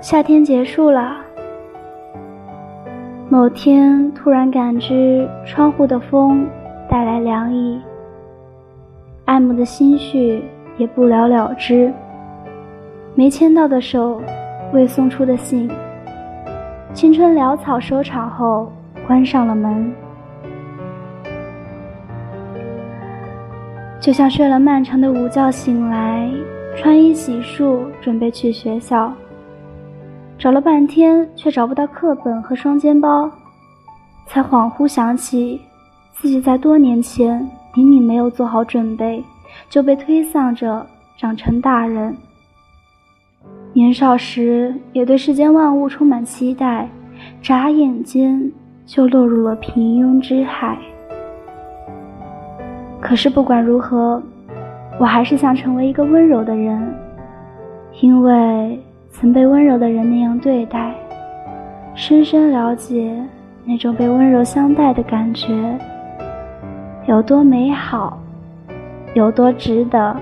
夏天结束了。某天突然感知窗户的风带来凉意，爱慕的心绪也不了了之。没牵到的手，未送出的信。青春潦草收场后，关上了门。就像睡了漫长的午觉醒来，穿衣洗漱，准备去学校。找了半天，却找不到课本和双肩包，才恍惚想起，自己在多年前明明没有做好准备，就被推搡着长成大人。年少时也对世间万物充满期待，眨眼间就落入了平庸之海。可是不管如何，我还是想成为一个温柔的人，因为。曾被温柔的人那样对待，深深了解那种被温柔相待的感觉有多美好，有多值得。